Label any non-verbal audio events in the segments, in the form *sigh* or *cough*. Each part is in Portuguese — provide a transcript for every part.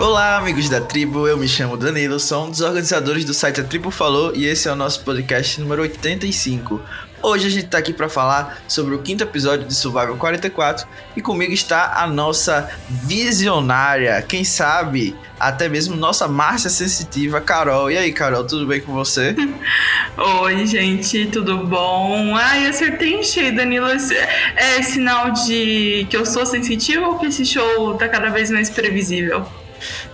Olá, amigos da tribo. Eu me chamo Danilo, sou um dos organizadores do site A Tribo Falou e esse é o nosso podcast número 85. Hoje a gente tá aqui para falar sobre o quinto episódio de Survival 44 e comigo está a nossa visionária, quem sabe até mesmo nossa Márcia sensitiva, Carol. E aí, Carol, tudo bem com você? *laughs* Oi, gente, tudo bom? Ai, acertei em cheio, Danilo. É sinal de que eu sou sensitiva ou que esse show tá cada vez mais previsível?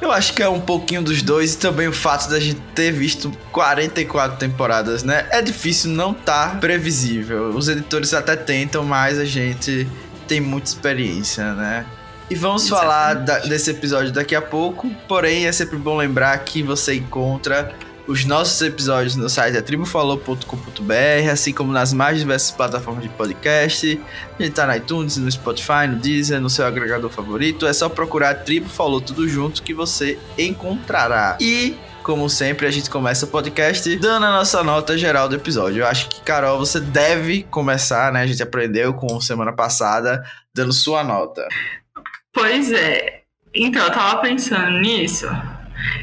Eu acho que é um pouquinho dos dois e também o fato da gente ter visto 44 temporadas, né? É difícil não estar tá previsível. Os editores até tentam, mas a gente tem muita experiência, né? E vamos Exatamente. falar da, desse episódio daqui a pouco, porém é sempre bom lembrar que você encontra os nossos episódios no site é tribufalou.com.br, assim como nas mais diversas plataformas de podcast. A gente tá no iTunes, no Spotify, no Deezer, no seu agregador favorito. É só procurar Tribo Falou Tudo Junto que você encontrará. E como sempre, a gente começa o podcast dando a nossa nota geral do episódio. Eu acho que, Carol, você deve começar, né? A gente aprendeu com semana passada, dando sua nota. Pois é. Então, eu tava pensando nisso.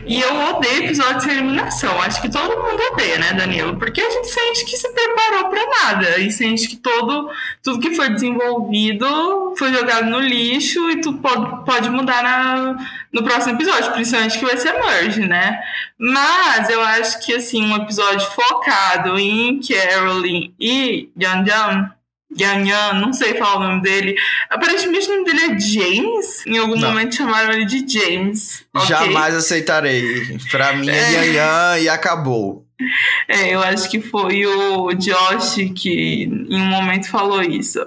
E eu odeio episódio de eliminação. Acho que todo mundo odeia, né, Danilo? Porque a gente sente que se preparou para nada. E sente que todo, tudo que foi desenvolvido foi jogado no lixo e tudo pode, pode mudar na, no próximo episódio. Principalmente que vai ser Merge, né? Mas eu acho que, assim, um episódio focado em Carolyn e Yan Yan Yan não sei falar o nome dele. Aparentemente o nome dele é James. Em algum não. momento chamaram ele de James. Jamais aceitarei. Pra mim é, é e acabou. É, eu acho que foi o Josh que em um momento falou isso.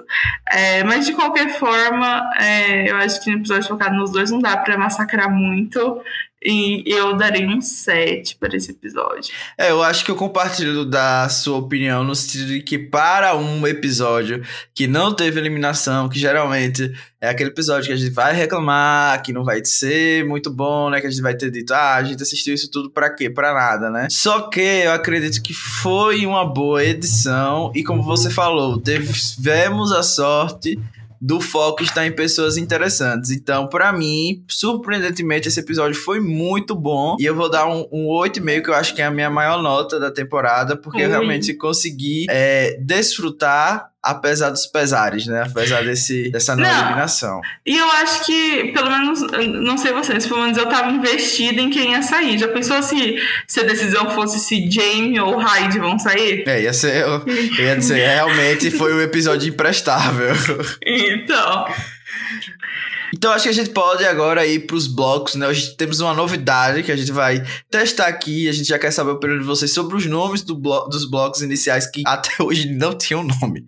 É, mas de qualquer forma, é, eu acho que no episódio focado nos dois não dá pra massacrar muito. E eu darei um 7 para esse episódio. É, eu acho que eu compartilho da sua opinião no sentido de que para um episódio que não teve eliminação, que geralmente é aquele episódio que a gente vai reclamar, que não vai ser muito bom, né? Que a gente vai ter dito, ah, a gente assistiu isso tudo para quê? Para nada, né? Só que eu acredito que foi uma boa edição e como você falou, tivemos a sorte do foco está em pessoas interessantes. Então, para mim, surpreendentemente, esse episódio foi muito bom. E eu vou dar um, um 8,5, que eu acho que é a minha maior nota da temporada, porque Ui. eu realmente consegui é, desfrutar apesar dos pesares, né? Apesar desse, dessa não, não, eliminação. E eu acho que, pelo menos, não sei vocês, pelo menos eu tava investida em quem ia sair. Já pensou se, se a decisão fosse se Jamie ou Hyde vão sair? É, ia ser. Eu, eu ia dizer, realmente foi um episódio imprestável. *laughs* Então. Então acho que a gente pode agora ir para os blocos, né? Hoje temos uma novidade que a gente vai testar aqui. A gente já quer saber a opinião de vocês sobre os nomes do blo dos blocos iniciais que até *laughs* hoje não tinham nome.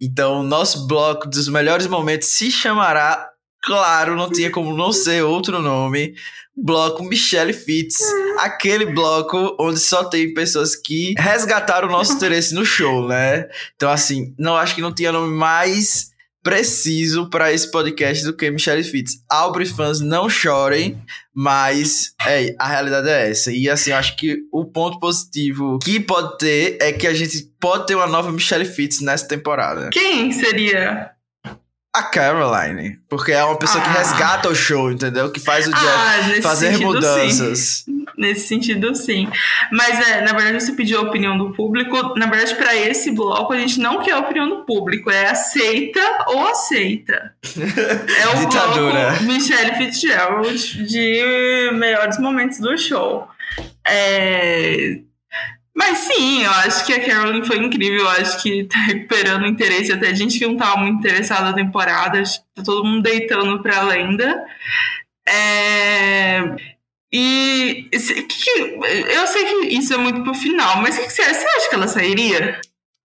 Então, nosso bloco dos melhores momentos se chamará, claro, não tinha como não ser outro nome, bloco Michelle Fitz, aquele bloco onde só tem pessoas que resgataram o nosso *laughs* interesse no show, né? Então, assim, não acho que não tinha nome mais preciso para esse podcast do que Michelle Fitz. Aubrey fãs não chorem, mas é, a realidade é essa. E assim, eu acho que o ponto positivo que pode ter é que a gente pode ter uma nova Michelle Fitz nessa temporada. Quem seria? A Caroline. Porque é uma pessoa ah. que resgata o show, entendeu? Que faz o ah, Jeff fazer sentido, mudanças. Sim. Nesse sentido, sim. Mas, é, na verdade, você pediu a opinião do público. Na verdade, para esse bloco, a gente não quer a opinião do público. É aceita ou aceita. É o *laughs* Ditadura. bloco Michelle Fitzgerald de melhores momentos do show. É, mas sim, eu acho que a Carolyn foi incrível. Eu acho que tá recuperando interesse. Até gente que não tava muito interessada na temporada. Acho que tá todo mundo deitando pra lenda. É... E eu sei que isso é muito pro final, mas o que você? Você acha que ela sairia?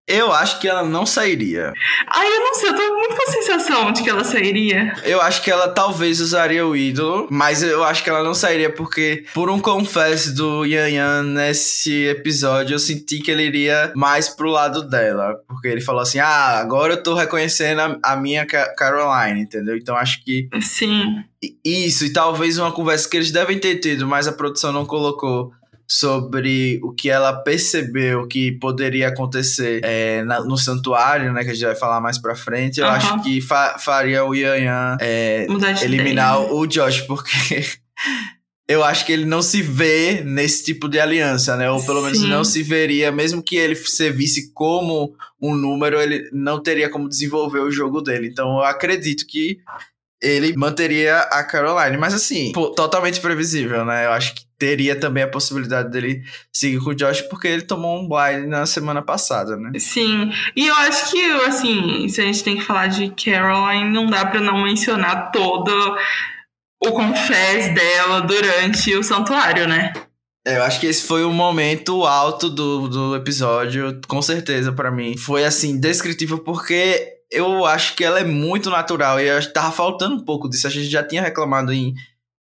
Eu acho que ela não sairia. Ai, eu não sei, eu tô muito com a sensação de que ela sairia. Eu acho que ela talvez usaria o ídolo, mas eu acho que ela não sairia porque, por um confesso do Yan Yan nesse episódio, eu senti que ele iria mais pro lado dela. Porque ele falou assim: ah, agora eu tô reconhecendo a, a minha Caroline, entendeu? Então acho que. Sim. Isso, e talvez uma conversa que eles devem ter tido, mas a produção não colocou sobre o que ela percebeu que poderia acontecer é, na, no santuário, né? Que a gente vai falar mais pra frente. Eu uhum. acho que fa faria o Yan Yan é, eliminar ideia. o Josh, porque *laughs* eu acho que ele não se vê nesse tipo de aliança, né? Ou pelo Sim. menos não se veria, mesmo que ele se visse como um número, ele não teria como desenvolver o jogo dele. Então eu acredito que ele manteria a Caroline. Mas assim, pô, totalmente previsível, né? Eu acho que teria também a possibilidade dele seguir com o Josh, porque ele tomou um blind na semana passada, né? Sim. E eu acho que, assim, se a gente tem que falar de Caroline, não dá para não mencionar todo o confés dela durante o santuário, né? É, eu acho que esse foi o momento alto do, do episódio, com certeza, para mim. Foi, assim, descritível porque eu acho que ela é muito natural e eu acho que tava faltando um pouco disso. A gente já tinha reclamado em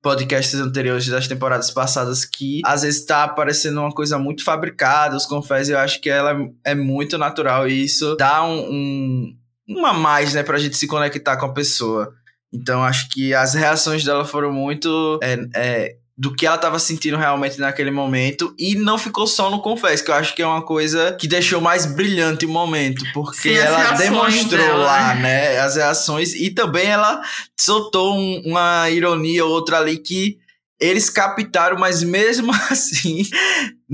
podcasts anteriores das temporadas passadas que às vezes tá parecendo uma coisa muito fabricada, os confés, eu acho que ela é muito natural e isso dá um, um uma mais, né, pra gente se conectar com a pessoa. Então acho que as reações dela foram muito é, é, do que ela estava sentindo realmente naquele momento e não ficou só no confesso, que eu acho que é uma coisa que deixou mais brilhante o momento, porque Sim, ela demonstrou dela. lá, né, as reações e também ela soltou um, uma ironia ou outra ali que eles captaram, mas mesmo *laughs* assim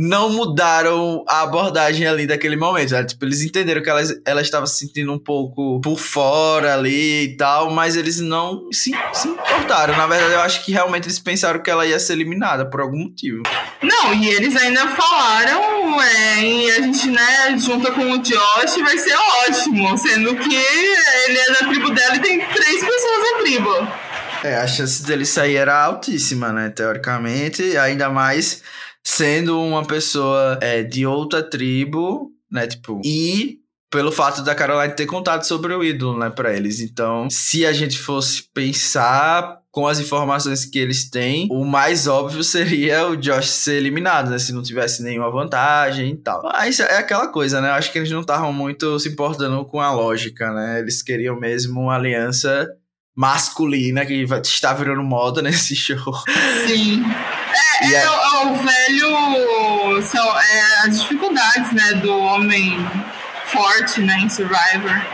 não mudaram a abordagem ali daquele momento. Né? Tipo, eles entenderam que ela, estava se sentindo um pouco por fora ali e tal, mas eles não se, se importaram. Na verdade, eu acho que realmente eles pensaram que ela ia ser eliminada por algum motivo. Não, e eles ainda falaram, é, e a gente, né, junta com o Josh, vai ser ótimo, sendo que ele é da tribo dela e tem três pessoas na tribo. É, a chance dele sair era altíssima, né? Teoricamente, ainda mais sendo uma pessoa é, de outra tribo, né? Tipo, e pelo fato da Caroline ter contado sobre o ídolo, né, para eles. Então, se a gente fosse pensar com as informações que eles têm, o mais óbvio seria o Josh ser eliminado, né, se não tivesse nenhuma vantagem e tal. Mas é aquela coisa, né? Eu acho que eles não estavam muito se importando com a lógica, né? Eles queriam mesmo uma aliança masculina que está virando moda nesse *laughs* show. Sim. É, é, é, é o velho. São é, as dificuldades, né, do homem forte, né, em Survivor.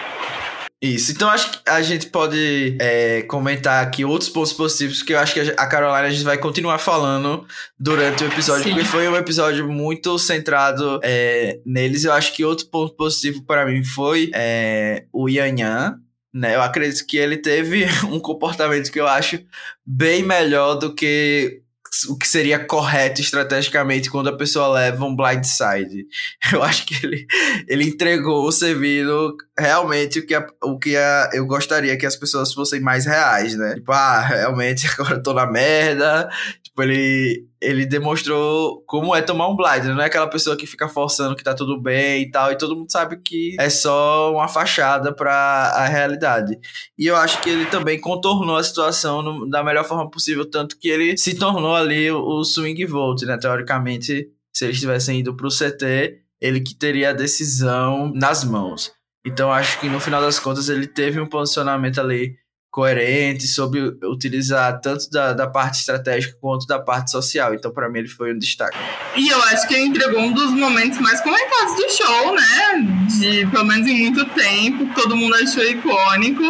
Isso, então acho que a gente pode é, comentar aqui outros pontos positivos que eu acho que a Carolina a gente vai continuar falando durante o episódio, Sim. porque foi um episódio muito centrado é, neles. Eu acho que outro ponto positivo para mim foi é, o Yan Yan, né? Eu acredito que ele teve *laughs* um comportamento que eu acho bem melhor do que o que seria correto estrategicamente quando a pessoa leva um blindside. *laughs* Eu acho que ele, ele entregou o servindo realmente o que, a, o que a, eu gostaria que as pessoas fossem mais reais, né? Tipo, ah, realmente *laughs* agora eu tô na merda, Tipo, ele, ele demonstrou como é tomar um blind. Não é aquela pessoa que fica forçando que tá tudo bem e tal. E todo mundo sabe que é só uma fachada para a realidade. E eu acho que ele também contornou a situação no, da melhor forma possível. Tanto que ele se tornou ali o, o swing vote, né? Teoricamente, se eles tivessem ido pro CT, ele que teria a decisão nas mãos. Então acho que no final das contas ele teve um posicionamento ali coerente sobre utilizar tanto da, da parte estratégica quanto da parte social. Então, para mim, ele foi um destaque. E eu acho que ele entregou um dos momentos mais comentados do show, né? De pelo menos em muito tempo, todo mundo achou icônico.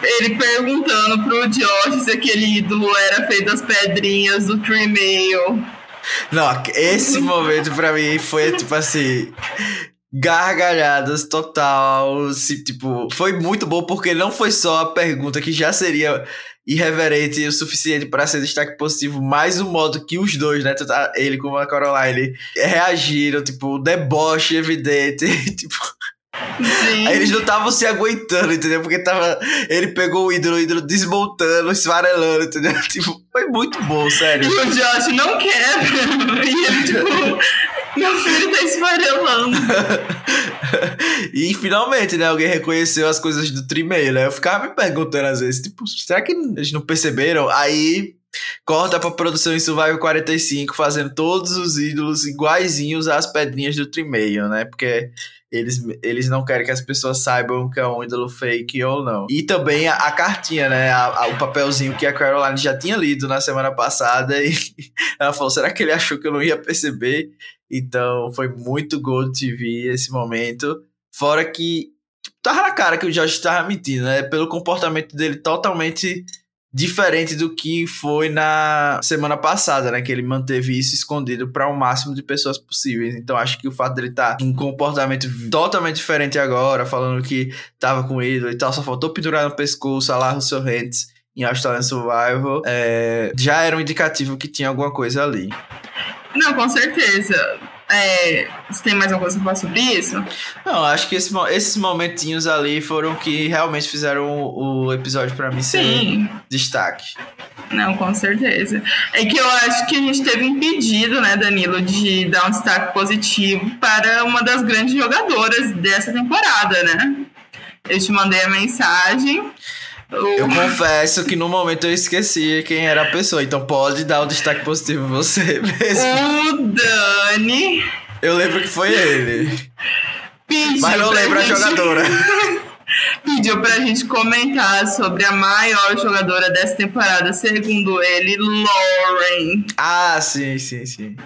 Ele perguntando pro Josh se aquele ídolo era feito das pedrinhas do Tree Mail. Não, esse momento pra mim foi tipo assim gargalhadas total, se, tipo, foi muito bom porque não foi só a pergunta que já seria irreverente o suficiente para ser destaque positivo, mas o modo que os dois, né, ele como a Caroline, reagiram, tipo, deboche evidente, *laughs* tipo... Sim. Aí eles não estavam se aguentando, entendeu? Porque tava. Ele pegou o ídolo, o ídolo desmontando, esfarelando, entendeu? *laughs* Tipo, foi muito bom, sério. E o Josh não quer. *laughs* E ele, tipo, meu filho tá esfarelando. *laughs* e finalmente, né? Alguém reconheceu as coisas do Trimeio, né? Eu ficava me perguntando às vezes, tipo, será que eles não perceberam? Aí corta pra produção em Survival 45, fazendo todos os ídolos iguaizinhos às pedrinhas do Trimeio, né? Porque eles, eles não querem que as pessoas saibam que é um ídolo fake ou não. E também a, a cartinha, né? A, a, o papelzinho que a Caroline já tinha lido na semana passada. E *laughs* ela falou: será que ele achou que eu não ia perceber? Então foi muito Gold TV esse momento. Fora que tipo, tava na cara que o Josh tava mentindo, né? Pelo comportamento dele totalmente diferente do que foi na semana passada, né? Que ele manteve isso escondido para o máximo de pessoas possíveis. Então acho que o fato dele estar tá um comportamento totalmente diferente agora, falando que tava com ele e tal, só faltou pendurar no pescoço, a lá Russell Hands em Australian Survival, é, já era um indicativo que tinha alguma coisa ali. Não, com certeza. É, você tem mais alguma coisa pra falar sobre isso? Não, acho que esse, esses momentinhos ali foram que realmente fizeram o, o episódio para mim Sim. ser destaque. Não, com certeza. É que eu acho que a gente teve um pedido, né, Danilo, de dar um destaque positivo para uma das grandes jogadoras dessa temporada, né? Eu te mandei a mensagem. Eu confesso que no momento eu esqueci quem era a pessoa, então pode dar o destaque positivo você *laughs* mesmo. O Dani. Eu lembro que foi ele. Pediu Mas não lembro gente... a jogadora. *laughs* Pediu pra gente comentar sobre a maior jogadora dessa temporada, segundo ele, Lauren. Ah, sim, sim, sim.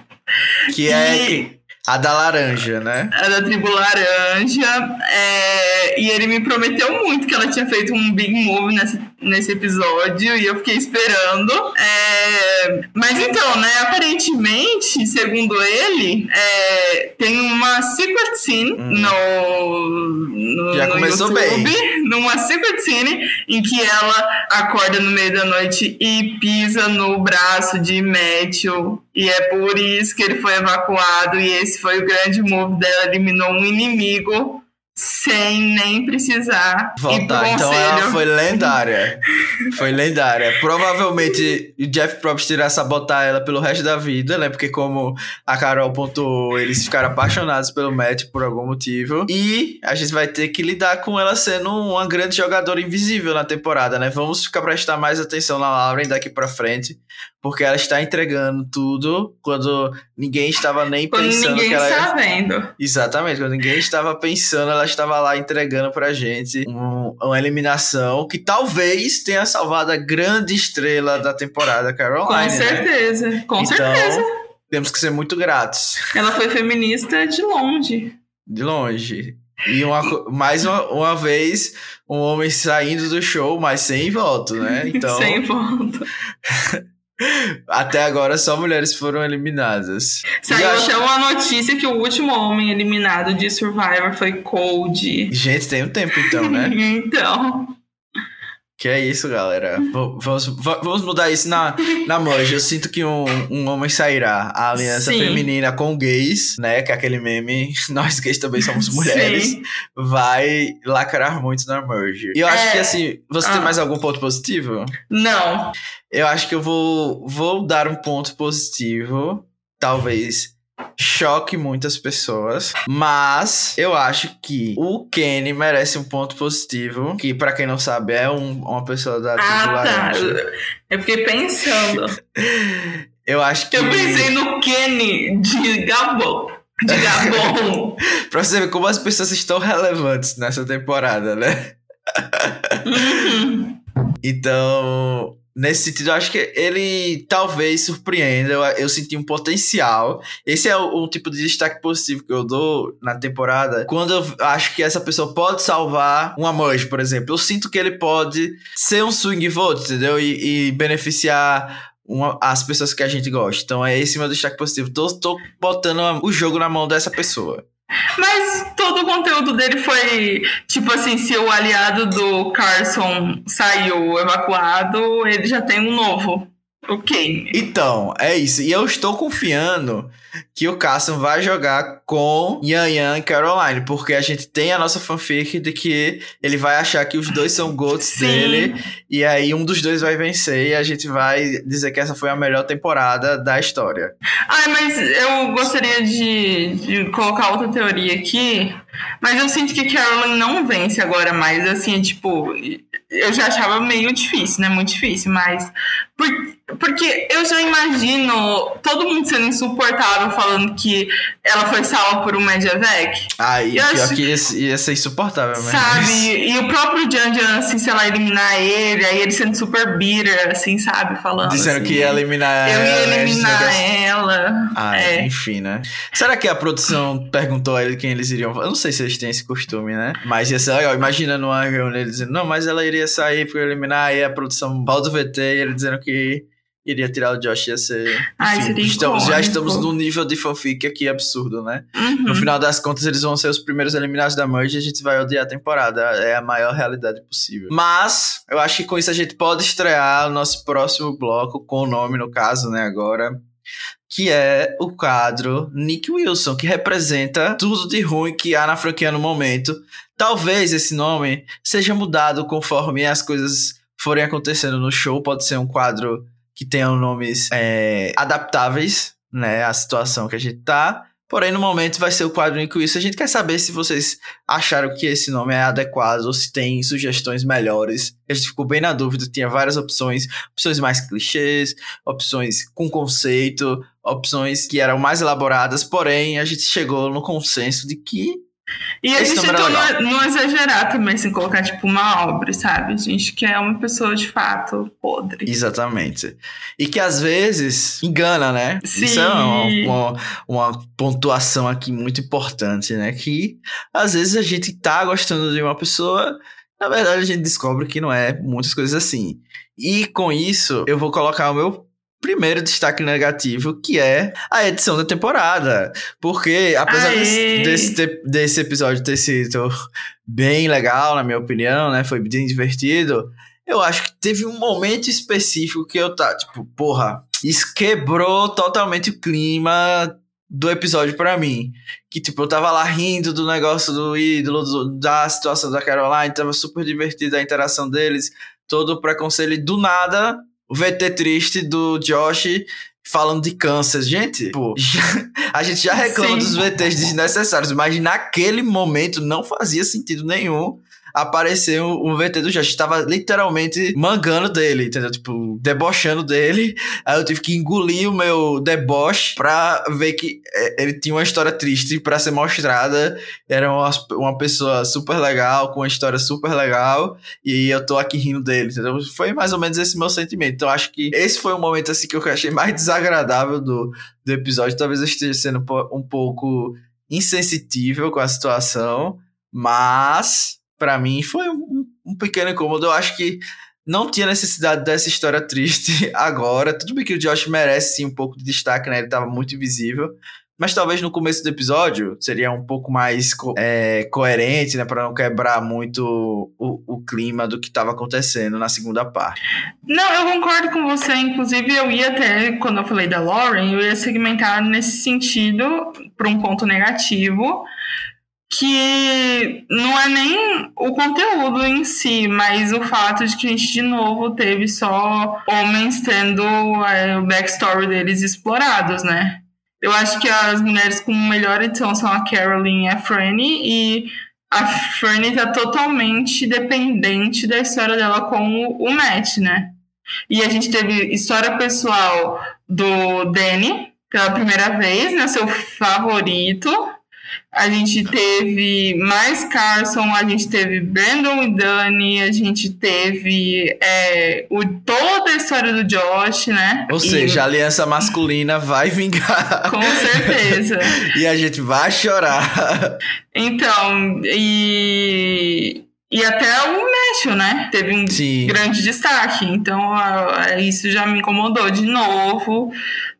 Que é. A da laranja, né? A da tribo laranja. É, e ele me prometeu muito que ela tinha feito um big move nesse, nesse episódio e eu fiquei esperando. É, mas então, né? Aparentemente, segundo ele, é, tem uma secret scene hum. no, no, Já no começou YouTube. Bem. Numa secret scene em que ela acorda no meio da noite e pisa no braço de Matthew. E é por isso que ele foi evacuado. E esse foi o grande move dela. Eliminou um inimigo sem nem precisar voltar. Então ela foi lendária. *laughs* foi lendária. Provavelmente o Jeff Probst irá sabotar ela pelo resto da vida, né? Porque como a Carol pontuou, eles ficaram apaixonados pelo Matt por algum motivo. E a gente vai ter que lidar com ela sendo uma grande jogadora invisível na temporada, né? Vamos ficar prestar mais atenção na Lauren daqui para frente, porque ela está entregando tudo quando ninguém estava nem quando pensando ninguém que ela está vendo. Exatamente, quando ninguém estava pensando, ela estava lá entregando pra gente um, uma eliminação que talvez tenha salvado a grande estrela da temporada, Caroline. Com né? certeza, né? com então, certeza. Temos que ser muito gratos. Ela foi feminista de longe. De longe. E uma, mais uma, uma vez, um homem saindo do show, mas sem voto, né? *laughs* Então... sem voto. *laughs* Até agora só mulheres foram eliminadas. Saiu acho... até uma notícia que o último homem eliminado de Survivor foi Cold. Gente, tem um tempo então, né? *laughs* então. Que é isso, galera. Vamos, vamos mudar isso na, na manja. Eu sinto que um, um homem sairá. A aliança Sim. feminina com gays, né? Que é aquele meme, *laughs* nós gays também somos mulheres. Sim. Vai lacrar muito na merge. E eu acho é... que assim, você ah. tem mais algum ponto positivo? Não. Eu acho que eu vou, vou dar um ponto positivo. Talvez choque muitas pessoas, mas eu acho que o Kenny merece um ponto positivo, que para quem não sabe é um, uma pessoa da ah, tá. Eu fiquei pensando. *laughs* eu acho que Eu pensei no Kenny de Gabon. De Gabon. *laughs* pra você ver como as pessoas estão relevantes nessa temporada, né? Uhum. Então, Nesse sentido, eu acho que ele talvez surpreenda. Eu, eu senti um potencial. Esse é o, o, tipo de destaque positivo que eu dou na temporada. Quando eu acho que essa pessoa pode salvar uma merge, por exemplo. Eu sinto que ele pode ser um swing vote, entendeu? E, e beneficiar uma, as pessoas que a gente gosta. Então é esse meu destaque positivo. Tô, tô botando o jogo na mão dessa pessoa. Mas todo o conteúdo dele foi tipo assim: se o aliado do Carson saiu evacuado, ele já tem um novo. Ok. Então, é isso. E eu estou confiando que o Carson vai jogar com Yan Yan e Caroline, porque a gente tem a nossa fanfic de que ele vai achar que os dois são goats Sim. dele, e aí um dos dois vai vencer e a gente vai dizer que essa foi a melhor temporada da história. Ai, mas eu gostaria de, de colocar outra teoria aqui, mas eu sinto que Caroline não vence agora mais, assim, tipo, eu já achava meio difícil, né? Muito difícil, mas. Por, porque eu já imagino todo mundo sendo insuportável falando que ela foi salva por um Mediavec. Ah, e pior acho... que ia, ia ser insuportável mesmo. Sabe? *laughs* E o próprio Jan Jan, assim, sei lá, eliminar ele, aí ele sendo super bitter, assim, sabe? Falando. Dizendo assim, que ia eliminar eu ela. Eu ia eliminar ela. Ah, é. enfim, né? Será que a produção perguntou a ele quem eles iriam. Eu não sei se eles têm esse costume, né? Mas ia ser legal. Imagina numa reunião ele dizendo, não, mas ela iria sair pra eliminar, aí a produção volta do VT e ele dizendo que iria tirar o Josh ia ser. Ai, enfim, estamos, já estamos num nível de fanfic aqui absurdo, né? Uhum. No final das contas, eles vão ser os primeiros eliminados da Merge e a gente vai odiar a temporada. É a maior realidade possível. Mas, eu acho que com isso a gente pode estrear o nosso próximo bloco, com o nome, no caso, né, agora. Que é o quadro Nick Wilson, que representa tudo de ruim que há na franquia no momento. Talvez esse nome seja mudado conforme as coisas forem acontecendo no show. Pode ser um quadro que tenham nomes é, adaptáveis, né, à situação que a gente tá. Porém, no momento vai ser o quadro com isso. A gente quer saber se vocês acharam que esse nome é adequado ou se tem sugestões melhores. A gente ficou bem na dúvida, tinha várias opções, opções mais clichês, opções com conceito, opções que eram mais elaboradas, porém a gente chegou no consenso de que e a gente tentou não, não, exagerar também, sem colocar, tipo, uma obra, sabe? A gente quer uma pessoa de fato podre. Exatamente. E que às vezes engana, né? Sim. Isso é uma, uma, uma, pontuação aqui muito importante, né? Que às vezes a gente tá gostando de uma pessoa, na verdade a gente descobre que não é muitas coisas assim. E com isso, eu vou colocar o meu primeiro destaque negativo, que é a edição da temporada. Porque, apesar desse, desse, desse, episódio ter sido bem legal, na minha opinião, né? Foi bem divertido. Eu acho que teve um momento específico que eu tá, tipo, porra, isso quebrou totalmente o clima do episódio para mim. Que, tipo, eu tava lá rindo do negócio do ídolo, do, da situação da Caroline, tava super divertida a interação deles, todo o preconceito, e do nada o VT triste do Josh falando de câncer. Gente, pô, já, a gente já reclama Sim. dos VTs desnecessários, mas naquele momento não fazia sentido nenhum apareceu um VT do Josh. Tava literalmente mangando dele, entendeu? Tipo, debochando dele. Aí eu tive que engolir o meu deboche pra ver que é, ele tinha uma história triste para ser mostrada. Era uma, uma pessoa super legal, com uma história super legal. E eu tô aqui rindo dele, entendeu? Foi mais ou menos esse meu sentimento. Então acho que esse foi o momento assim que eu achei mais desagradável do, do episódio. Talvez eu esteja sendo um pouco insensitível com a situação. Mas para mim foi um, um, pequeno incômodo. Eu acho que não tinha necessidade dessa história triste *laughs* agora. Tudo bem que o Josh merece sim um pouco de destaque, né? Ele tava muito invisível. Mas talvez no começo do episódio seria um pouco mais co é, coerente, né? Pra não quebrar muito o, o clima do que estava acontecendo na segunda parte. Não, eu concordo com você. Inclusive, eu ia até, quando eu falei da Lauren, eu ia segmentar nesse sentido para um ponto negativo que não é nem o conteúdo em si, mas o fato de que a gente de novo teve só homens tendo é, o backstory deles explorados, né? Eu acho que as mulheres com melhor edição são a Caroline e a Franny, e a Franny tá totalmente dependente da história dela com o Matt, né? E a gente teve história pessoal do Danny pela primeira vez, né? Seu favorito a gente teve mais Carson, a gente teve Brandon e Dani, a gente teve é, o, toda a história do Josh, né? Ou e... seja, a aliança masculina vai vingar. Com certeza. *laughs* e a gente vai chorar. Então, e. E até o México, né? Teve um Sim. grande destaque. Então, isso já me incomodou de novo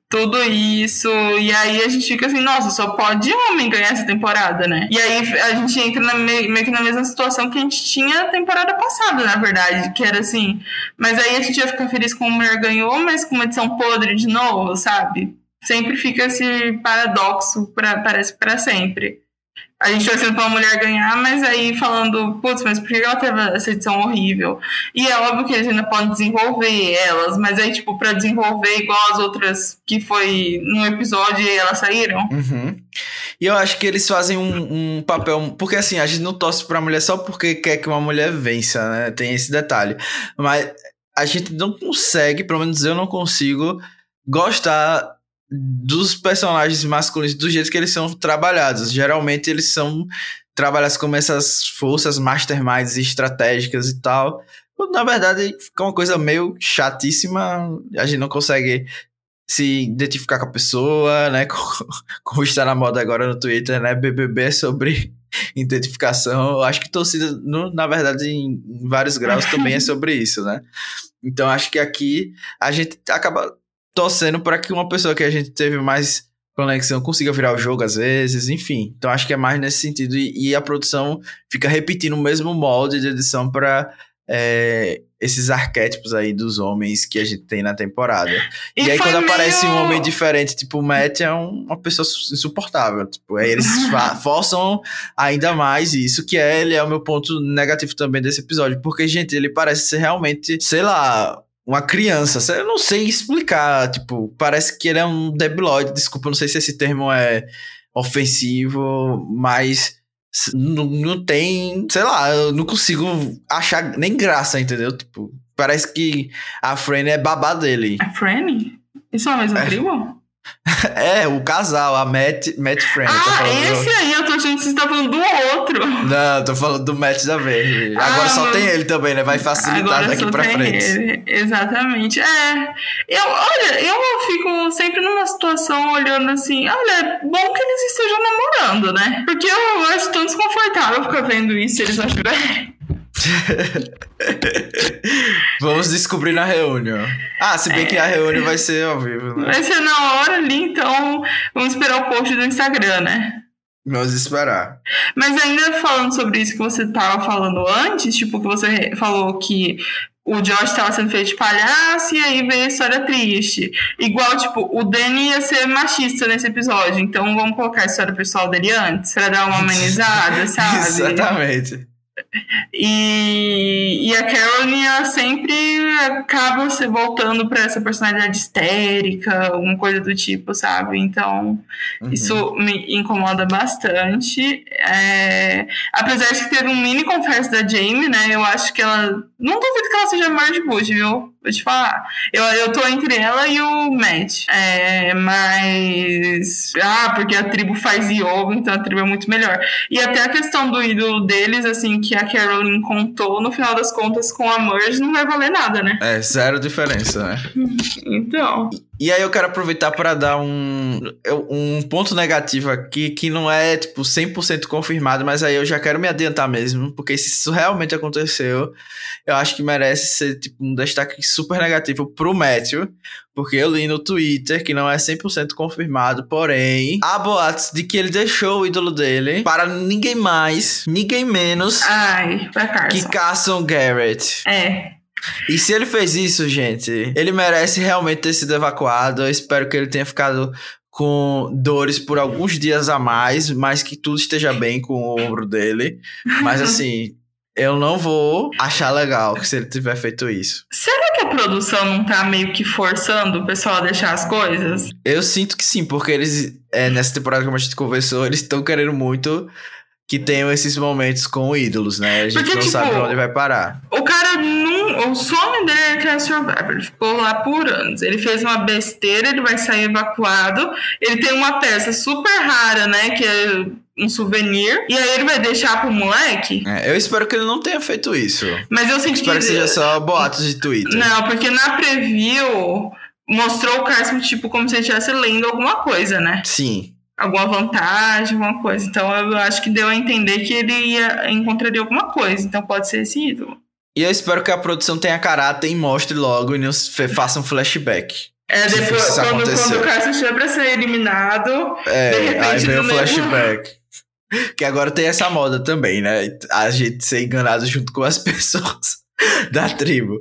tudo isso. E aí a gente fica assim, nossa, só pode homem ganhar essa temporada, né? E aí a gente entra na, meio que na mesma situação que a gente tinha a temporada passada, na verdade, que era assim. Mas aí a gente ia ficar feliz com o mulher ganhou, mas com uma edição podre de novo, sabe? Sempre fica esse paradoxo, pra, parece para sempre a gente torcendo pra uma mulher ganhar, mas aí falando, putz, mas por que ela teve essa edição horrível? E é óbvio que eles ainda podem desenvolver elas, mas aí, tipo, pra desenvolver igual as outras que foi no episódio e elas saíram. Uhum. E eu acho que eles fazem um, um, papel. Porque assim, a gente não torce pra mulher só porque quer que uma mulher vença, né? Tem esse detalhe. Mas a gente não consegue, pelo menos eu não consigo gostar dos personagens masculinos do jeito que eles são trabalhados. Geralmente eles são trabalhados como essas forças masterminds estratégicas e tal. Na verdade, fica uma coisa meio chatíssima. A gente não consegue se identificar com a pessoa, né? *laughs* Como está na moda agora no Twitter, né? BBB é sobre *laughs* identificação. Acho que torcida, no, na verdade, em vários graus também é sobre isso, né? Então acho que aqui a gente acaba torcendo para que uma pessoa que a gente teve mais conexão consiga virar o jogo às vezes, enfim. Então acho que é mais nesse sentido. E, e a produção fica repetindo o mesmo molde de edição para é, esses arquétipos aí dos homens que a gente tem na temporada. E, e aí, quando meio... aparece um homem diferente, tipo o Matt, é um, uma pessoa insuportável. Tipo, aí eles *laughs* forçam ainda mais isso, que é, ele é o meu ponto negativo também desse episódio. Porque, gente, ele parece ser realmente, sei lá, uma criança. Eu não sei explicar. Tipo, parece que ele é um debilóide. Desculpa, não sei se esse termo é ofensivo, mas não, não tem, sei lá, eu não consigo achar nem graça, entendeu? Tipo, parece que a Franny é babá dele. A Franny? Isso é a mesma é. tribo? *laughs* É, o casal, a Matt, Matt Friend. Ah, esse do... aí, eu tô achando que você tá falando do outro. Não, tô falando do Matt da Verde. Ah, Agora só tem ele também, né? Vai facilitar daqui pra frente. Ele. Exatamente. É. Eu, olha, eu fico sempre numa situação olhando assim, olha, é bom que eles estejam namorando, né? Porque eu acho tão desconfortável ficar vendo isso, eles acham. *laughs* Vamos descobrir na reunião. Ah, se bem é. que a reunião vai ser ao vivo, né? Vai ser na hora ali, então vamos esperar o post do Instagram, né? Vamos esperar. Mas ainda falando sobre isso que você estava falando antes, tipo, que você falou que o Josh estava sendo feito de palhaço e aí veio a história triste. Igual, tipo, o Danny ia ser machista nesse episódio, então vamos colocar a história pessoal dele antes, pra dar uma *laughs* amenizada, sabe? Exatamente. E, e a Caroline sempre acaba se voltando para essa personalidade histérica, alguma coisa do tipo, sabe? Então, uhum. isso me incomoda bastante. É, apesar de que teve um mini confesso da Jamie, né? Eu acho que ela. Não duvido que ela seja Marge Bush, viu? Vou te falar. Eu, eu tô entre ela e o Matt. É, mas. Ah, porque a tribo faz yoga, então a tribo é muito melhor. E até a questão do ídolo deles, assim, que a Carolyn contou, no final das contas, com a Merge, não vai valer nada, né? É, zero diferença, né? então. E aí eu quero aproveitar para dar um, um ponto negativo aqui, que não é, tipo, 100% confirmado, mas aí eu já quero me adiantar mesmo, porque se isso realmente aconteceu, eu acho que merece ser, tipo, um destaque super negativo pro Matthew, porque eu li no Twitter que não é 100% confirmado, porém, há boatos de que ele deixou o ídolo dele para ninguém mais, ninguém menos Ai, que Carson Garrett. É. E se ele fez isso, gente, ele merece realmente ter sido evacuado. Eu espero que ele tenha ficado com dores por alguns dias a mais, mas que tudo esteja bem com o ombro dele. Mas *laughs* assim, eu não vou achar legal se ele tiver feito isso. Será que a produção não tá meio que forçando o pessoal a deixar as coisas? Eu sinto que sim, porque eles, é, nessa temporada, como a gente conversou, eles estão querendo muito que tenham esses momentos com ídolos, né? A gente porque, não tipo, sabe onde vai parar. O cara não. O sonho dele é criar Survivor. Ele ficou lá por anos. Ele fez uma besteira, ele vai sair evacuado. Ele tem uma peça super rara, né? Que é um souvenir. E aí ele vai deixar pro moleque? É, eu espero que ele não tenha feito isso. Mas eu senti espero que... Espero que seja só boatos de Twitter. Não, porque na preview mostrou o Carson, tipo, como se ele estivesse lendo alguma coisa, né? Sim alguma vantagem, alguma coisa. Então eu acho que deu a entender que ele ia, encontraria alguma coisa. Então pode ser esse ídolo. E eu espero que a produção tenha caráter e mostre logo e não faça um flashback. É, depois, quando, quando, o Carson estiver pra ser eliminado, é, de repente. Aí vem o flashback. Que agora tem essa moda também, né? A gente ser enganado junto com as *laughs* pessoas da tribo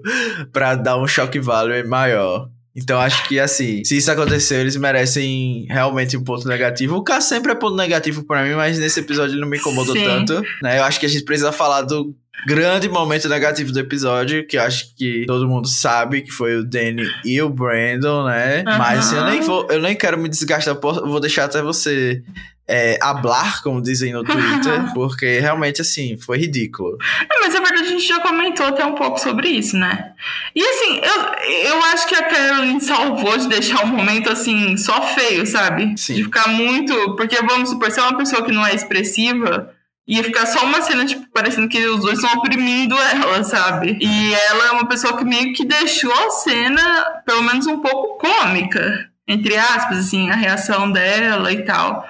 pra dar um choque value maior. Então acho que assim, se isso acontecer, eles merecem realmente um ponto negativo. O K sempre é ponto negativo para mim, mas nesse episódio ele não me incomodou Sim. tanto. Né? Eu acho que a gente precisa falar do grande momento negativo do episódio, que eu acho que todo mundo sabe que foi o Danny e o Brandon, né? Uhum. Mas eu nem vou, eu nem quero me desgastar, eu vou deixar até você é, hablar, como dizem no Twitter, *laughs* porque realmente, assim, foi ridículo. É, mas a verdade a gente já comentou até um pouco sobre isso, né? E assim, eu, eu acho que a Caroline salvou de deixar o um momento, assim, só feio, sabe? Sim. De ficar muito. Porque, vamos supor, se é uma pessoa que não é expressiva. Ia ficar só uma cena, tipo, parecendo que os dois estão oprimindo ela, sabe? E ela é uma pessoa que meio que deixou a cena, pelo menos um pouco cômica. Entre aspas, assim, a reação dela e tal.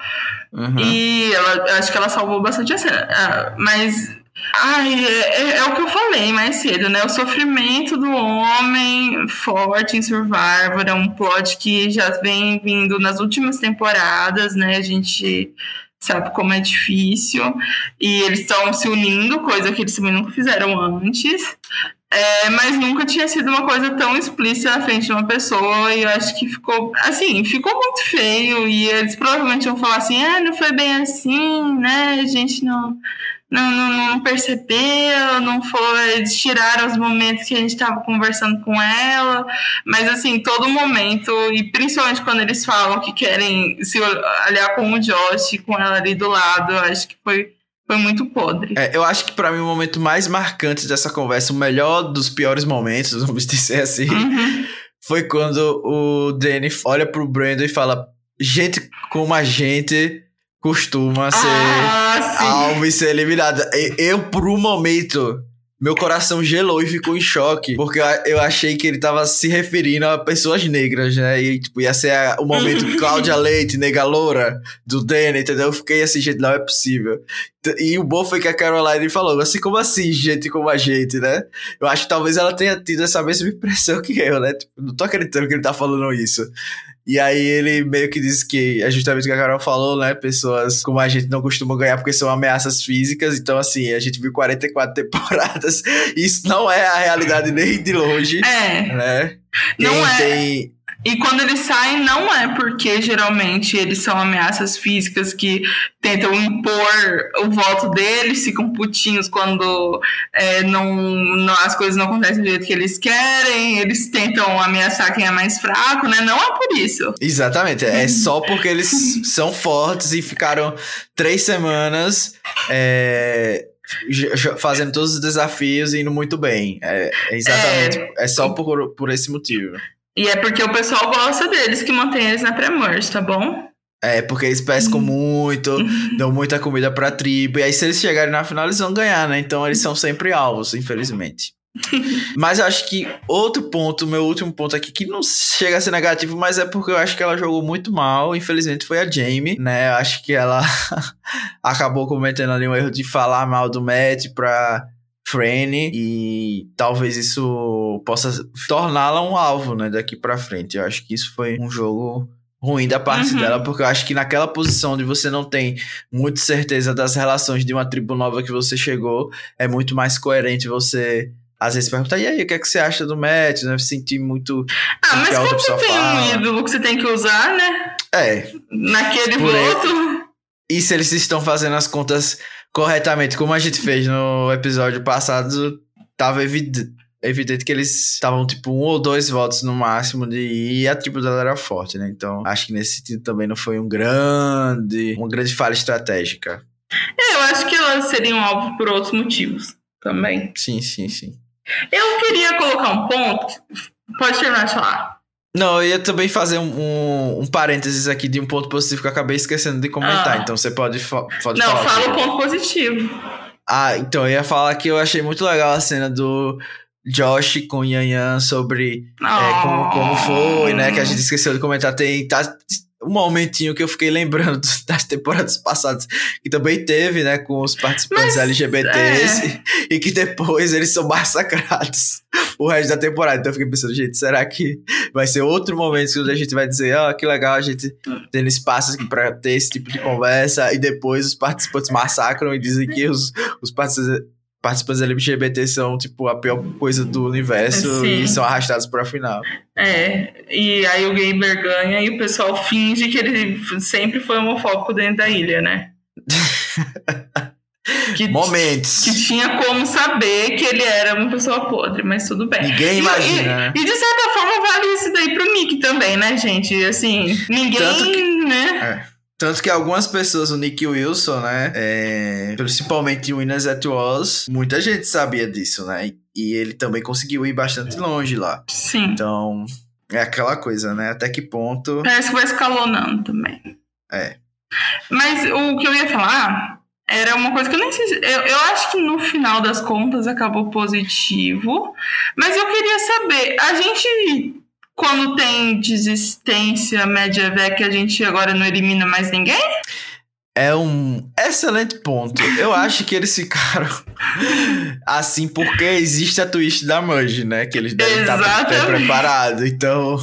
Uhum. E ela, acho que ela salvou bastante a cena. Ah, mas. Ai, é, é, é, o que eu falei mais cedo, né? O sofrimento do homem forte em Survivor é um plot que já vem vindo nas últimas temporadas, né? A gente sabe como é difícil. E eles estão se unindo, coisa que eles também nunca fizeram antes. É, mas nunca tinha sido uma coisa tão explícita na frente de uma pessoa e eu acho que ficou, assim, ficou muito feio e eles provavelmente vão falar assim, ah, não foi bem assim, né, a gente não, não, não, não percebeu, não foi, eles tiraram os momentos que a gente estava conversando com ela, mas assim, todo momento, e principalmente quando eles falam que querem se aliar com o Josh, com ela ali do lado, eu acho que foi foi muito podre. É, eu acho que para mim o momento mais marcante dessa conversa, o melhor dos piores momentos, *laughs* vamos dizer assim, uhum. foi quando o Danny olha pro Brandon e fala: gente como a gente costuma ser ah, alvo e ser eliminada. Eu, por um momento, meu coração gelou e ficou em choque, porque eu achei que ele tava se referindo a pessoas negras, né? E tipo, ia ser o momento Cláudia Leite, nega loura, do Danny, entendeu? Eu fiquei assim, gente, não é possível. E o bom foi que a Caroline falou, assim, como assim, gente como a gente, né? Eu acho que talvez ela tenha tido essa mesma impressão que eu, né? Tipo, não tô acreditando que ele tá falando isso. E aí ele meio que diz que é justamente o que a Carol falou, né? Pessoas como a gente não costumam ganhar porque são ameaças físicas. Então, assim, a gente viu 44 *laughs* temporadas. Isso não é a realidade nem de longe. É. Né? Quem não é. tem e quando eles saem, não é porque geralmente eles são ameaças físicas que tentam impor o voto deles, ficam putinhos quando é, não, não, as coisas não acontecem do jeito que eles querem, eles tentam ameaçar quem é mais fraco, né? Não é por isso. Exatamente, é só porque eles *laughs* são fortes e ficaram três semanas. É fazendo todos os desafios e indo muito bem. É, é exatamente. É, é só por, por esse motivo. E é porque o pessoal gosta deles que mantém eles na pré-merge, tá bom? É, porque eles pescam uhum. muito, uhum. dão muita comida pra tribo. E aí, se eles chegarem na final, eles vão ganhar, né? Então, eles são sempre alvos, infelizmente. *laughs* mas eu acho que outro ponto, meu último ponto aqui, que não chega a ser negativo, mas é porque eu acho que ela jogou muito mal. Infelizmente, foi a Jamie, né? Eu acho que ela *laughs* acabou cometendo ali um erro de falar mal do Matt pra Franny e talvez isso possa torná-la um alvo, né, daqui para frente. Eu acho que isso foi um jogo ruim da parte uhum. dela, porque eu acho que naquela posição onde você não tem muita certeza das relações de uma tribo nova que você chegou, é muito mais coerente você às vezes perguntar, e aí, o que é que você acha do match, né? Sentir muito. Ah, mas quando você tem fala. um ídolo que você tem que usar, né? É. Naquele voto. E se eles estão fazendo as contas corretamente, como a gente fez no episódio passado, tava evidente, evidente que eles estavam tipo um ou dois votos no máximo de e a tribo dela era forte, né? Então acho que nesse sentido também não foi um grande, uma grande falha estratégica. É, eu acho que elas seriam alvo por outros motivos também. Sim, sim, sim. Eu queria colocar um ponto. Pode terminar de falar. Não, eu ia também fazer um, um, um, parênteses aqui de um ponto positivo que eu acabei esquecendo de comentar. Ah. Então você pode, pode Não, falar. Não, fala o ponto positivo. Ah, então eu ia falar que eu achei muito legal a cena do Josh com Yan Yan sobre oh. é, como, como foi, né? Que a gente esqueceu de comentar. Tem, tá, um momentinho que eu fiquei lembrando das temporadas passadas, que também teve, né, com os participantes Mas, LGBTs, é. e que depois eles são massacrados *laughs* o resto da temporada. Então eu fiquei pensando, gente, será que vai ser outro momento que a gente vai dizer, ó, oh, que legal a gente tendo espaço aqui pra ter esse tipo de conversa, e depois os participantes massacram e dizem que os, os participantes LGBT são, tipo, a pior coisa do universo Sim. e são arrastados para a final. É, e aí o Gamer ganha e o pessoal finge que ele sempre foi homofóbico dentro da ilha, né? *laughs* que, Momentos. Que tinha como saber que ele era uma pessoa podre, mas tudo bem. Ninguém imagina. E, né? e, de certa forma vale isso daí pro Nick também, né, gente? Assim, ninguém, que, né? É. Tanto que algumas pessoas, o Nick Wilson, né? É, principalmente o Winners at muita gente sabia disso, né? E, e ele também conseguiu ir bastante longe lá. Sim. Então, é aquela coisa, né? Até que ponto. Parece que vai escalonando também. É. Mas o que eu ia falar era uma coisa que eu nem sei. Eu, eu acho que no final das contas acabou positivo. Mas eu queria saber, a gente. Quando tem desistência média VEC, a gente agora não elimina mais ninguém? É um excelente ponto. Eu acho que eles ficaram *laughs* assim porque existe a twist da Merge, né? Que eles devem estar bem preparados. Então,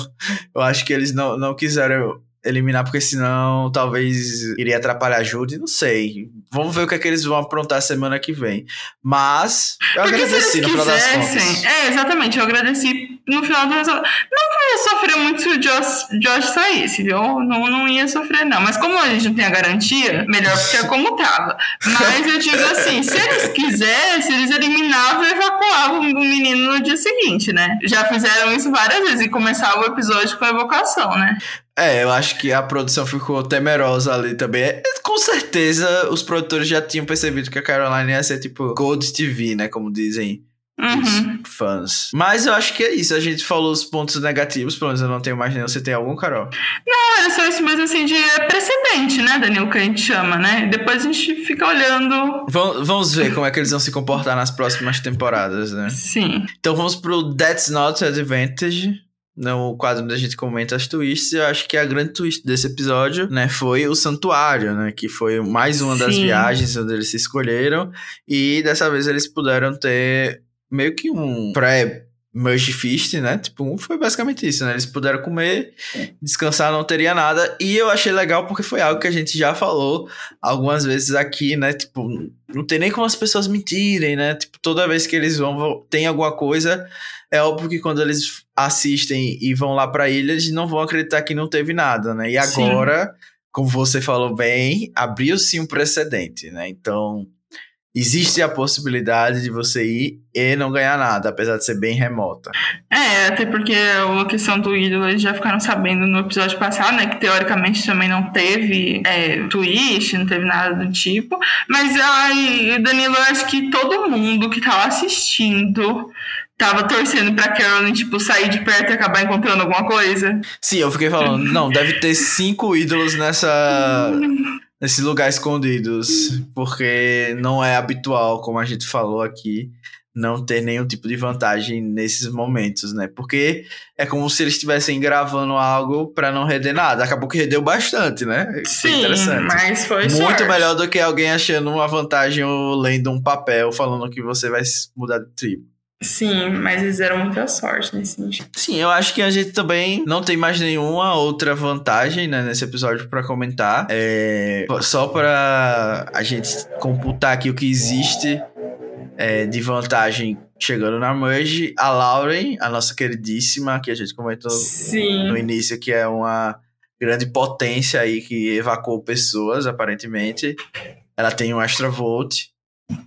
eu acho que eles não, não quiseram eliminar, porque senão talvez iria atrapalhar a Judy, não sei. Vamos ver o que é que eles vão aprontar semana que vem. Mas eu porque agradeci no final das contas. É, exatamente, eu agradeci no final do resultado. Não que eu ia sofrer muito se o Josh, Josh saísse, viu? Não, não ia sofrer, não. Mas como a gente não tem a garantia, melhor ficar como tava. Mas eu digo assim, se eles quisessem, eles eliminavam e evacuavam o menino no dia seguinte, né? Já fizeram isso várias vezes e começava o episódio com a evocação, né? É, eu acho que a produção ficou temerosa ali também. É, com certeza, os produtores já tinham percebido que a Caroline ia ser tipo Gold TV, né? Como dizem uhum. os fãs. Mas eu acho que é isso. A gente falou os pontos negativos, pelo menos eu não tenho mais nenhum. Você tem algum, Carol? Não, era só isso mesmo assim de precedente, né, Daniel, que a gente chama, né? Depois a gente fica olhando. Vamos ver como é que eles vão se comportar nas próximas temporadas, né? Sim. Então vamos pro That's Not Advantage no quadro onde a gente comenta as twists, eu acho que a grande twist desse episódio, né, foi o santuário, né, que foi mais uma Sim. das viagens onde eles se escolheram e dessa vez eles puderam ter meio que um pré Merge Feast, né? Tipo, foi basicamente isso, né? Eles puderam comer, descansar, não teria nada. E eu achei legal porque foi algo que a gente já falou algumas vezes aqui, né? Tipo, não tem nem como as pessoas mentirem, né? Tipo, toda vez que eles vão, tem alguma coisa, é óbvio que quando eles assistem e vão lá pra ilha, eles não vão acreditar que não teve nada, né? E agora, sim. como você falou bem, abriu-se um precedente, né? Então, existe a possibilidade de você ir e não ganhar nada, apesar de ser bem remota. É, até porque a questão do ídolo eles já ficaram sabendo no episódio passado, né? Que teoricamente também não teve é, twist, não teve nada do tipo. Mas ai, Danilo, eu acho que todo mundo que tava assistindo tava torcendo pra Carolyn, tipo, sair de perto e acabar encontrando alguma coisa. Sim, eu fiquei falando, não, deve ter cinco ídolos nessa. *laughs* nesse lugar escondidos. Porque não é habitual, como a gente falou aqui, não ter nenhum tipo de vantagem nesses momentos, né? Porque é como se eles estivessem gravando algo para não render nada. Acabou que rendeu bastante, né? Isso Sim, mas foi Muito melhor do que alguém achando uma vantagem ou lendo um papel falando que você vai mudar de tribo. Sim, mas eles deram muita sorte nesse sentido. Sim, eu acho que a gente também não tem mais nenhuma outra vantagem né, nesse episódio para comentar. É, só para a gente computar aqui o que existe é, de vantagem chegando na Merge. A Lauren, a nossa queridíssima, que a gente comentou Sim. no início, que é uma grande potência aí que evacuou pessoas, aparentemente. Ela tem um Astra Volt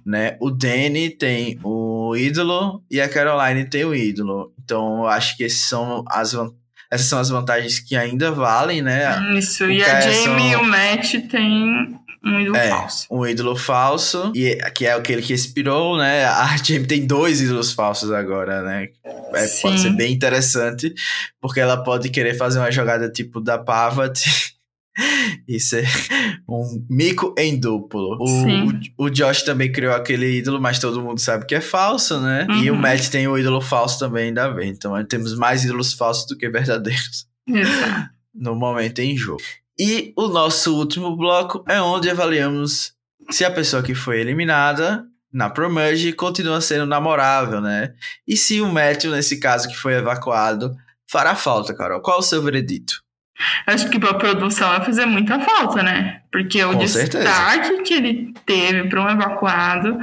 né? O Danny tem o ídolo e a Caroline tem o ídolo. Então, eu acho que são as essas são as vantagens que ainda valem, né? Isso, o e a Jamie e o Matt tem um ídolo é, falso. Um ídolo falso, e, que é aquele que expirou, né? *laughs* A Jamie tem dois ídolos falsos agora, né? É, pode ser bem interessante, porque ela pode querer fazer uma jogada tipo da Pavat Isso é um mico em duplo. O, o, Josh também criou aquele ídolo, mas todo mundo sabe que é falso, né? Uhum. E o uhum. Matt tem o ídolo falso também, ainda bem. Então temos mais ídolos falsos do que verdadeiros. Exato. No momento em jogo. E o nosso último bloco é onde avaliamos se a pessoa que foi eliminada na Promerge continua sendo namorável, né? E se o Matthew, nesse caso que foi evacuado, fará falta, Carol. Qual o seu veredito? Acho que pra produção vai fazer muita falta, né? Porque o Com destaque certeza. que ele teve para um evacuado,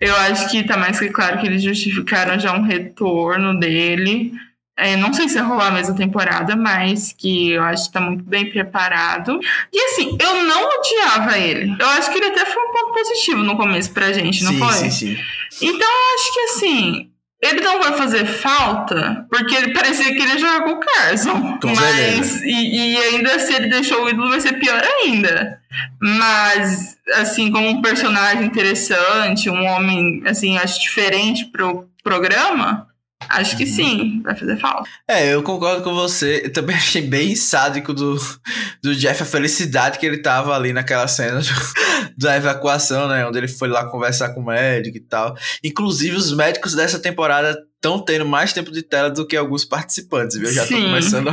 eu acho que tá mais que claro que eles justificaram já um retorno dele. É, não sei se é rolar a mesma temporada, mas que eu acho que tá muito bem preparado. E assim, eu não odiava ele. Eu acho que ele até foi um ponto positivo no começo pra gente, não sim, foi? Sim, sim. Então eu acho que assim, Ele não vai fazer falta, porque ele parecia que ele ia jogar com o Carson. Com mas, e, e, ainda se ele deixou o ídolo, vai ser pior ainda. Mas, assim, como um personagem interessante, um homem, assim, acho diferente pro programa, Acho que sim, vai fazer falta. É, eu concordo com você. Eu também *laughs* achei bem sádico do, do Jeff a felicidade que ele tava ali naquela cena *laughs* da evacuação, né? Onde ele foi lá conversar com o médico e tal. Inclusive, os médicos dessa temporada estão tendo mais tempo de tela do que alguns participantes, viu? Eu já Sim. tô começando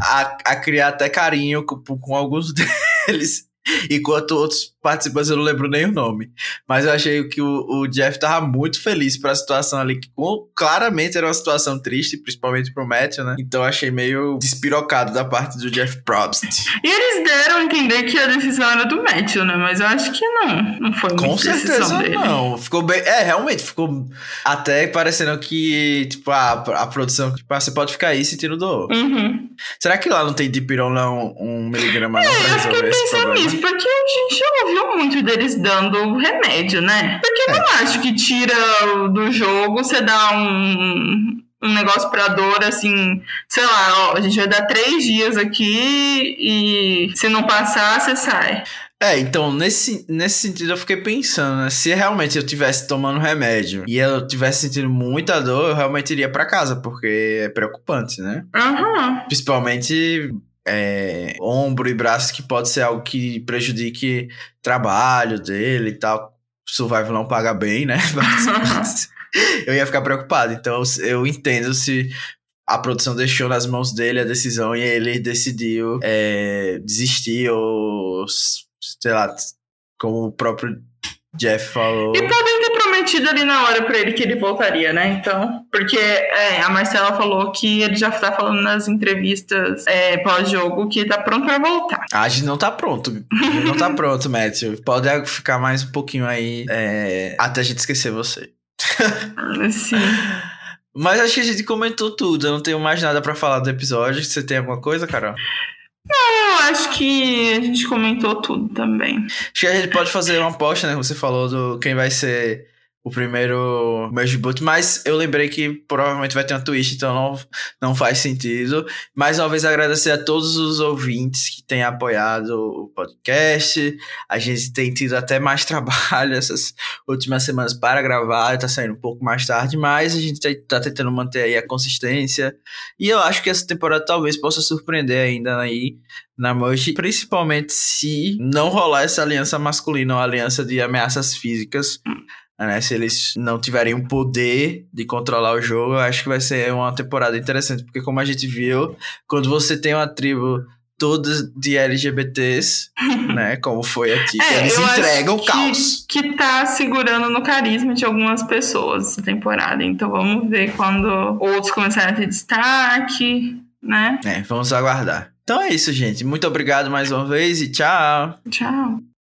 a, a criar até carinho com, com alguns *laughs* deles. Enquanto outros participantes eu não lembro nem o nome. Mas eu achei que o, o Jeff tava muito feliz pra situação ali, que claramente era uma situação triste, principalmente pro Matthew, né? Então eu achei meio despirocado da parte do Jeff Probst. E eles deram a entender que a decisão era do Matthew, né? Mas eu acho que não. Não foi Com certeza não. Ficou bem. É, realmente, ficou até parecendo que, tipo, a, a produção, tipo, ah, você pode ficar aí sentindo dor. Uhum. Será que lá não tem dipirona um, um miligrama é, resolver esse problema? Nisso, porque a gente já ouviu muito deles dando remédio, né? Porque é. não acho que tira do jogo, você dá um, um negócio pra dor, assim, sei lá, ó, a gente vai dar três dias aqui e se não passar, você sai. É, então, nesse, nesse sentido eu fiquei pensando, né? Se realmente eu tivesse tomando remédio e eu tivesse sentindo muita dor, eu realmente iria para casa, porque é preocupante, né? Uhum. Principalmente é, ombro e braço, que pode ser algo que prejudique trabalho dele e tal. Survival não paga bem, né? *laughs* Mas, eu ia ficar preocupado. Então eu entendo se a produção deixou nas mãos dele a decisão e ele decidiu é, desistir ou, sei lá, como o próprio Jeff falou. E prometido ali na hora pra ele que ele voltaria, né? Então. Porque é, a Marcela falou que ele já tá falando nas entrevistas é, pós-jogo que tá pronto pra voltar. Ah, a gente não tá pronto. não tá pronto, Matthew. Pode ficar mais um pouquinho aí é, até a gente esquecer você. *laughs* Sim. Mas acho que a gente comentou tudo. Eu não tenho mais nada para falar do episódio. Você tem alguma coisa, Carol? Não, acho que a gente comentou tudo também. Acho que a gente pode fazer uma aposta, né? Você falou do quem vai ser o primeiro merge boot, mas eu lembrei que provavelmente vai ter uma twist, então não, não faz sentido. Mais uma vez agradecer a todos os ouvintes que têm apoiado o podcast. A gente tem tido até mais *laughs* trabalho essas últimas semanas para gravar, tá saindo um pouco mais tarde, mas a gente tá, tentando manter aí a consistência. E eu acho que essa temporada talvez possa surpreender ainda aí na Merge, principalmente se não rolar essa aliança masculina ou aliança de ameaças físicas. Né? Se eles não tiverem o poder de controlar o jogo, eu acho que vai ser uma temporada interessante, porque como a gente viu, quando você tem uma tribo toda de LGBTs, *laughs* né, como foi aqui, é, eles entregam o caos. Que tá segurando no carisma de algumas pessoas essa temporada, então vamos ver quando outros começarem a ter destaque, né? É, vamos aguardar. Então é isso, gente. Muito obrigado mais uma vez e tchau. Tchau.